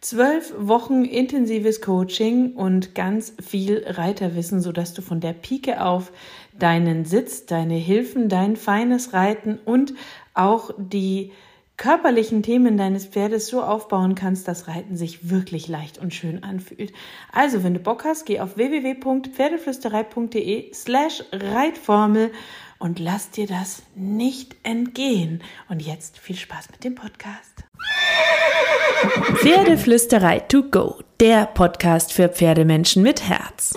Zwölf Wochen intensives Coaching und ganz viel Reiterwissen, sodass du von der Pike auf deinen Sitz, deine Hilfen, dein feines Reiten und auch die körperlichen Themen deines Pferdes so aufbauen kannst, dass Reiten sich wirklich leicht und schön anfühlt. Also, wenn du Bock hast, geh auf www.pferdeflüsterei.de slash Reitformel und lass dir das nicht entgehen. Und jetzt viel Spaß mit dem Podcast. Pferdeflüsterei to go, der Podcast für Pferdemenschen mit Herz.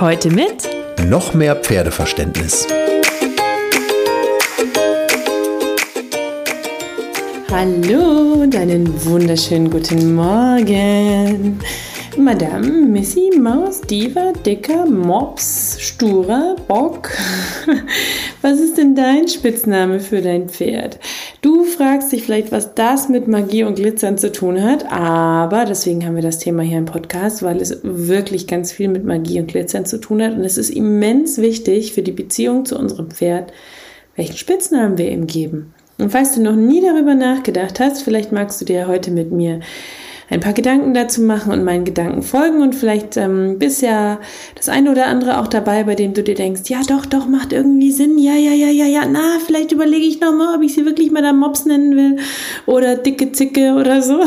Heute mit noch mehr Pferdeverständnis. Hallo und einen wunderschönen guten Morgen. Madame, Missy, Maus, Diva, Dicker, Mops, Sturer, Bock. Was ist denn dein Spitzname für dein Pferd? Du fragst dich vielleicht, was das mit Magie und Glitzern zu tun hat, aber deswegen haben wir das Thema hier im Podcast, weil es wirklich ganz viel mit Magie und Glitzern zu tun hat und es ist immens wichtig für die Beziehung zu unserem Pferd, welchen Spitznamen wir ihm geben. Und falls du noch nie darüber nachgedacht hast, vielleicht magst du dir heute mit mir ein paar Gedanken dazu machen und meinen Gedanken folgen und vielleicht ähm, bist ja das eine oder andere auch dabei, bei dem du dir denkst, ja doch, doch, macht irgendwie Sinn, ja, ja, ja, ja, ja, na, vielleicht überlege ich nochmal, ob ich sie wirklich mal da Mops nennen will oder dicke Zicke oder so.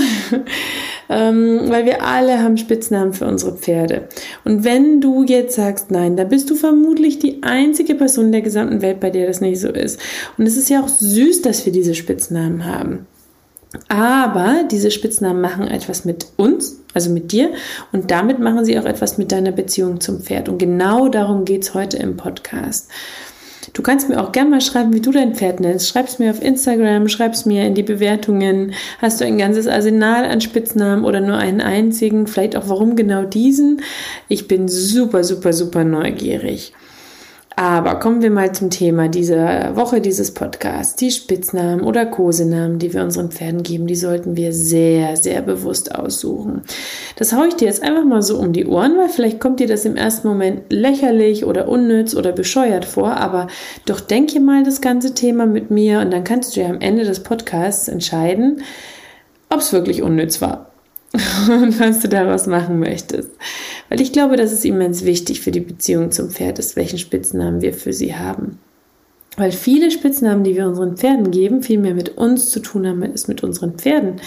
Ähm, weil wir alle haben Spitznamen für unsere Pferde. Und wenn du jetzt sagst, nein, da bist du vermutlich die einzige Person der gesamten Welt, bei der das nicht so ist. Und es ist ja auch süß, dass wir diese Spitznamen haben. Aber diese Spitznamen machen etwas mit uns, also mit dir, und damit machen sie auch etwas mit deiner Beziehung zum Pferd. Und genau darum geht es heute im Podcast. Du kannst mir auch gerne mal schreiben, wie du dein Pferd nennst. Schreib's mir auf Instagram, schreib's mir in die Bewertungen. Hast du ein ganzes Arsenal an Spitznamen oder nur einen einzigen? Vielleicht auch warum genau diesen? Ich bin super, super, super neugierig. Aber kommen wir mal zum Thema dieser Woche dieses Podcasts. Die Spitznamen oder Kosenamen, die wir unseren Pferden geben, die sollten wir sehr, sehr bewusst aussuchen. Das haue ich dir jetzt einfach mal so um die Ohren, weil vielleicht kommt dir das im ersten Moment lächerlich oder unnütz oder bescheuert vor, aber doch denke mal das ganze Thema mit mir und dann kannst du ja am Ende des Podcasts entscheiden, ob es wirklich unnütz war und was du daraus machen möchtest. Weil ich glaube, dass es immens wichtig für die Beziehung zum Pferd ist, welchen Spitznamen wir für sie haben. Weil viele Spitznamen, die wir unseren Pferden geben, viel mehr mit uns zu tun haben als mit unseren Pferden.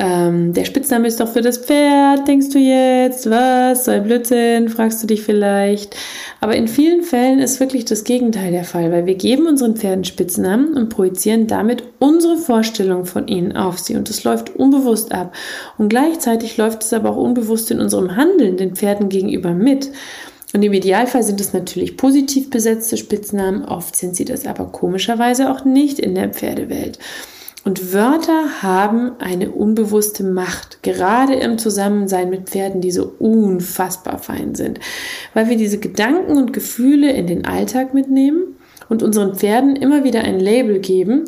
Ähm, der Spitzname ist doch für das Pferd, denkst du jetzt? Was? So Blödsinn, fragst du dich vielleicht. Aber in vielen Fällen ist wirklich das Gegenteil der Fall, weil wir geben unseren Pferden Spitznamen und projizieren damit unsere Vorstellung von ihnen auf sie. Und das läuft unbewusst ab. Und gleichzeitig läuft es aber auch unbewusst in unserem Handeln den Pferden gegenüber mit. Und im Idealfall sind es natürlich positiv besetzte Spitznamen, oft sind sie das aber komischerweise auch nicht in der Pferdewelt. Und Wörter haben eine unbewusste Macht, gerade im Zusammensein mit Pferden, die so unfassbar fein sind, weil wir diese Gedanken und Gefühle in den Alltag mitnehmen und unseren Pferden immer wieder ein Label geben,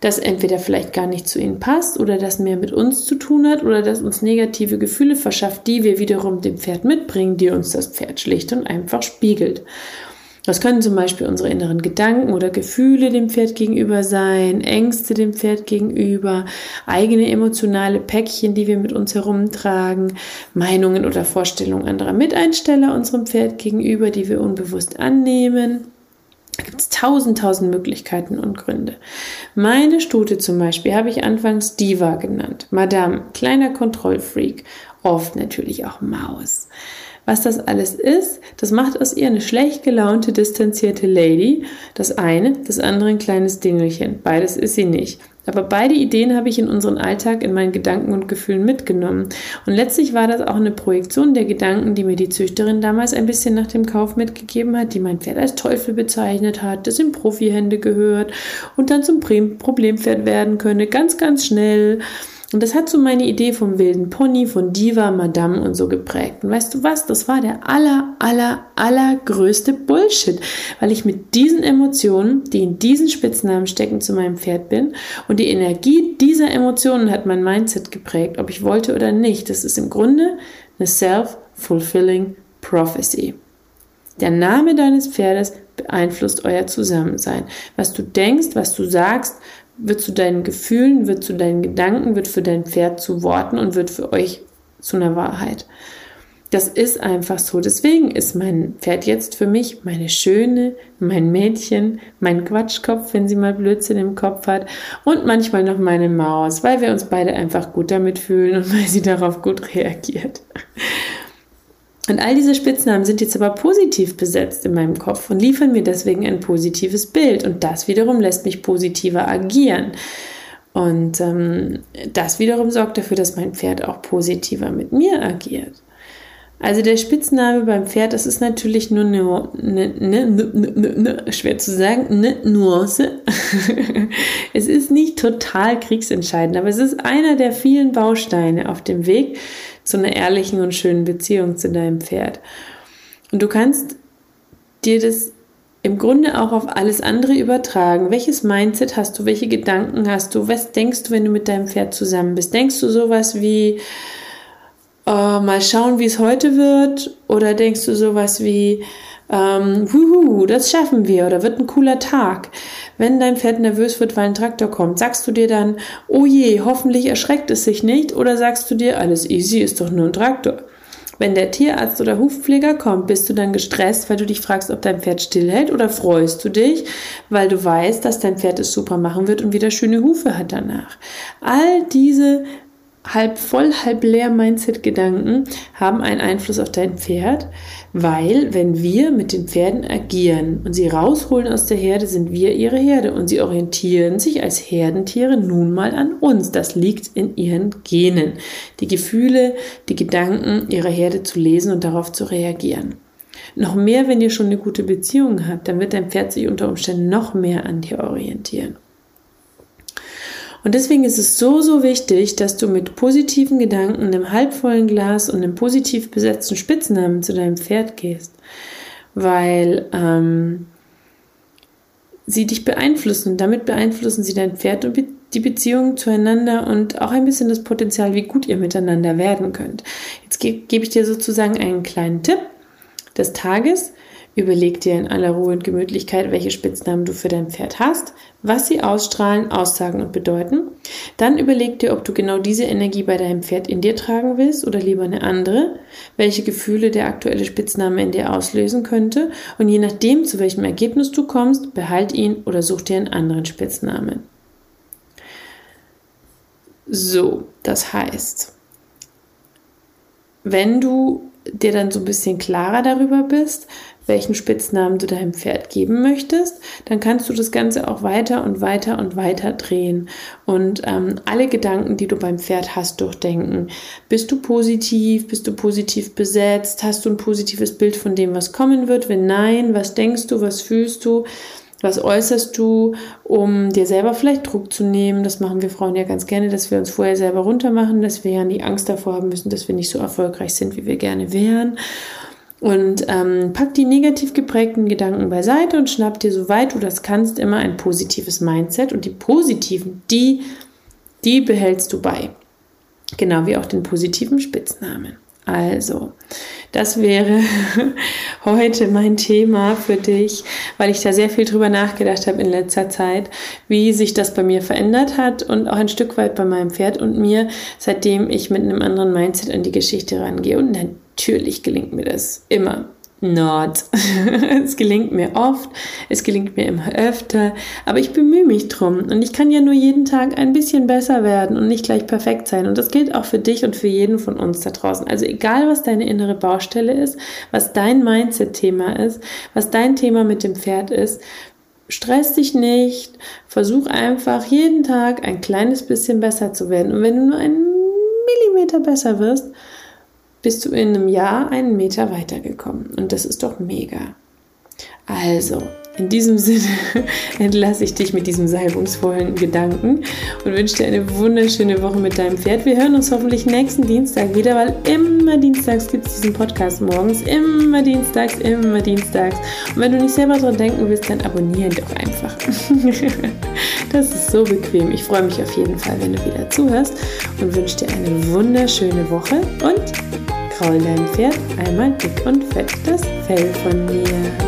das entweder vielleicht gar nicht zu ihnen passt oder das mehr mit uns zu tun hat oder das uns negative Gefühle verschafft, die wir wiederum dem Pferd mitbringen, die uns das Pferd schlicht und einfach spiegelt. Das können zum Beispiel unsere inneren Gedanken oder Gefühle dem Pferd gegenüber sein, Ängste dem Pferd gegenüber, eigene emotionale Päckchen, die wir mit uns herumtragen, Meinungen oder Vorstellungen anderer Miteinsteller unserem Pferd gegenüber, die wir unbewusst annehmen. Da gibt es tausend, tausend Möglichkeiten und Gründe. Meine Stute zum Beispiel habe ich anfangs Diva genannt. Madame, kleiner Kontrollfreak. Oft natürlich auch Maus. Was das alles ist, das macht aus ihr eine schlecht gelaunte, distanzierte Lady. Das eine, das andere ein kleines Dingelchen. Beides ist sie nicht. Aber beide Ideen habe ich in unseren Alltag, in meinen Gedanken und Gefühlen mitgenommen. Und letztlich war das auch eine Projektion der Gedanken, die mir die Züchterin damals ein bisschen nach dem Kauf mitgegeben hat, die mein Pferd als Teufel bezeichnet hat, das in Profihände gehört und dann zum Problempferd werden könne, ganz, ganz schnell Und das hat so meine Idee vom wilden Pony, von Diva, Madame und so geprägt. Und weißt du was? Das war der aller, aller, allergrößte Bullshit, weil ich mit diesen Emotionen, die in diesen Spitznamen stecken, zu meinem Pferd bin. Und die Energie dieser Emotionen hat mein Mindset geprägt, ob ich wollte oder nicht. Das ist im Grunde eine self-fulfilling prophecy. Der Name deines Pferdes beeinflusst euer Zusammensein. Was du denkst, was du sagst, wird zu deinen Gefühlen, wird zu deinen Gedanken, wird für dein Pferd zu Worten und wird für euch zu einer Wahrheit. Das ist einfach so. Deswegen ist mein Pferd jetzt für mich meine Schöne, mein Mädchen, mein Quatschkopf, wenn sie mal Blödsinn im Kopf hat und manchmal noch meine Maus, weil wir uns beide einfach gut damit fühlen und weil sie darauf gut reagiert. Und all diese Spitznamen sind jetzt aber positiv besetzt in meinem Kopf und liefern mir deswegen ein positives Bild. Und das wiederum lässt mich positiver agieren. Und ähm, das wiederum sorgt dafür, dass mein Pferd auch positiver mit mir agiert. Also der Spitzname beim Pferd, das ist natürlich nur eine, eine, eine, eine schwer zu sagen, eine Nuance. es ist nicht total kriegsentscheidend, aber es ist einer der vielen Bausteine auf dem Weg zu einer ehrlichen und schönen Beziehung zu deinem Pferd. Und du kannst dir das im Grunde auch auf alles andere übertragen. Welches Mindset hast du? Welche Gedanken hast du? Was denkst du, wenn du mit deinem Pferd zusammen bist? Denkst du sowas wie, äh, mal schauen, wie es heute wird? Oder denkst du sowas wie, ähm, wuhu, das schaffen wir oder wird ein cooler Tag. Wenn dein Pferd nervös wird, weil ein Traktor kommt, sagst du dir dann, oh je, hoffentlich erschreckt es sich nicht oder sagst du dir, alles easy, ist doch nur ein Traktor. Wenn der Tierarzt oder Hufpfleger kommt, bist du dann gestresst, weil du dich fragst, ob dein Pferd stillhält oder freust du dich, weil du weißt, dass dein Pferd es super machen wird und wieder schöne Hufe hat danach. All diese halb voll, halb leer Mindset-Gedanken haben einen Einfluss auf dein Pferd, weil wenn wir mit den Pferden agieren und sie rausholen aus der Herde, sind wir ihre Herde und sie orientieren sich als Herdentiere nun mal an uns. Das liegt in ihren Genen, die Gefühle, die Gedanken ihrer Herde zu lesen und darauf zu reagieren. Noch mehr, wenn ihr schon eine gute Beziehung habt, dann wird dein Pferd sich unter Umständen noch mehr an dir orientieren. Und deswegen ist es so, so wichtig, dass du mit positiven Gedanken, einem halbvollen Glas und einem positiv besetzten Spitznamen zu deinem Pferd gehst, weil ähm, sie dich beeinflussen und damit beeinflussen sie dein Pferd und die Beziehung zueinander und auch ein bisschen das Potenzial, wie gut ihr miteinander werden könnt. Jetzt ge gebe ich dir sozusagen einen kleinen Tipp des Tages. Überleg dir in aller Ruhe und Gemütlichkeit, welche Spitznamen du für dein Pferd hast, was sie ausstrahlen, aussagen und bedeuten. Dann überleg dir, ob du genau diese Energie bei deinem Pferd in dir tragen willst oder lieber eine andere, welche Gefühle der aktuelle Spitzname in dir auslösen könnte und je nachdem, zu welchem Ergebnis du kommst, behalt ihn oder such dir einen anderen Spitznamen. So, das heißt, wenn du dir dann so ein bisschen klarer darüber bist, welchen Spitznamen du deinem Pferd geben möchtest, dann kannst du das Ganze auch weiter und weiter und weiter drehen und ähm, alle Gedanken, die du beim Pferd hast, durchdenken. Bist du positiv? Bist du positiv besetzt? Hast du ein positives Bild von dem, was kommen wird? Wenn nein, was denkst du? Was fühlst du? Was äußerst du, um dir selber vielleicht Druck zu nehmen? Das machen wir Frauen ja ganz gerne, dass wir uns vorher selber runtermachen, dass wir ja nie Angst davor haben müssen, dass wir nicht so erfolgreich sind, wie wir gerne wären. Und ähm, pack die negativ geprägten Gedanken beiseite und schnapp dir, soweit du das kannst, immer ein positives Mindset. Und die positiven, die, die behältst du bei. Genau wie auch den positiven Spitznamen. Also, das wäre heute mein Thema für dich, weil ich da sehr viel drüber nachgedacht habe in letzter Zeit, wie sich das bei mir verändert hat und auch ein Stück weit bei meinem Pferd und mir, seitdem ich mit einem anderen Mindset an die Geschichte rangehe. Und natürlich gelingt mir das immer not. es gelingt mir oft, es gelingt mir immer öfter, aber ich bemühe mich drum und ich kann ja nur jeden Tag ein bisschen besser werden und nicht gleich perfekt sein und das gilt auch für dich und für jeden von uns da draußen. Also egal, was deine innere Baustelle ist, was dein Mindset-Thema ist, was dein Thema mit dem Pferd ist, stress dich nicht, versuch einfach jeden Tag ein kleines bisschen besser zu werden und wenn du nur einen Millimeter besser wirst, bist du in einem Jahr einen Meter weitergekommen. Und das ist doch mega. Also, In diesem Sinne entlasse ich dich mit diesem salbungsvollen Gedanken und wünsche dir eine wunderschöne Woche mit deinem Pferd. Wir hören uns hoffentlich nächsten Dienstag wieder, weil immer dienstags gibt es diesen Podcast morgens. Immer dienstags, immer dienstags. Und wenn du nicht selber dran denken willst, dann abonniere doch einfach. das ist so bequem. Ich freue mich auf jeden Fall, wenn du wieder zuhörst und wünsche dir eine wunderschöne Woche und kraul deinem Pferd einmal dick und fett das Fell von mir.